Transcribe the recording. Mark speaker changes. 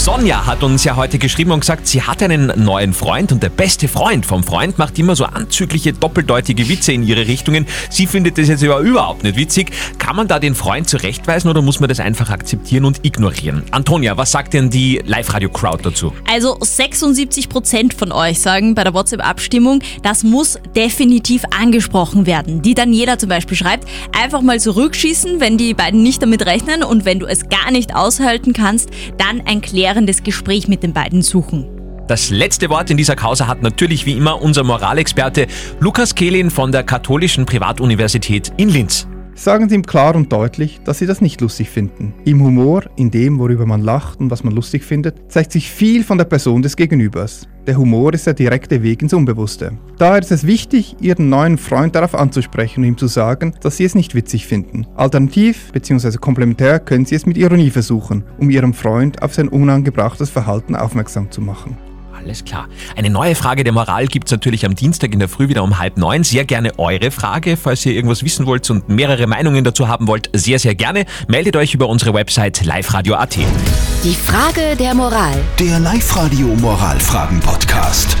Speaker 1: Sonja hat uns ja heute geschrieben und gesagt, sie hat einen neuen Freund und der beste Freund vom Freund macht immer so anzügliche, doppeldeutige Witze in ihre Richtungen. Sie findet das jetzt überhaupt nicht witzig. Kann man da den Freund zurechtweisen oder muss man das einfach akzeptieren und ignorieren? Antonia, was sagt denn die Live-Radio-Crowd dazu?
Speaker 2: Also 76% von euch sagen bei der WhatsApp-Abstimmung, das muss definitiv angesprochen werden. Die Daniela zum Beispiel schreibt, einfach mal zurückschießen, wenn die beiden nicht damit rechnen und wenn du es gar nicht aushalten kannst, dann ein klärendes Gespräch mit den beiden suchen.
Speaker 1: Das letzte Wort in dieser Causa hat natürlich wie immer unser Moralexperte Lukas Kehlin von der Katholischen Privatuniversität in Linz.
Speaker 3: Sagen Sie ihm klar und deutlich, dass Sie das nicht lustig finden. Im Humor, in dem, worüber man lacht und was man lustig findet, zeigt sich viel von der Person des Gegenübers. Der Humor ist der direkte Weg ins Unbewusste. Daher ist es wichtig, Ihren neuen Freund darauf anzusprechen und ihm zu sagen, dass Sie es nicht witzig finden. Alternativ bzw. komplementär können Sie es mit Ironie versuchen, um Ihrem Freund auf sein unangebrachtes Verhalten aufmerksam zu machen.
Speaker 1: Alles klar. Eine neue Frage der Moral gibt's natürlich am Dienstag in der Früh wieder um halb neun. Sehr gerne eure Frage. Falls ihr irgendwas wissen wollt und mehrere Meinungen dazu haben wollt, sehr, sehr gerne. Meldet euch über unsere Website liveradio.at.
Speaker 4: Die Frage der Moral.
Speaker 5: Der Live-Radio Moralfragen-Podcast.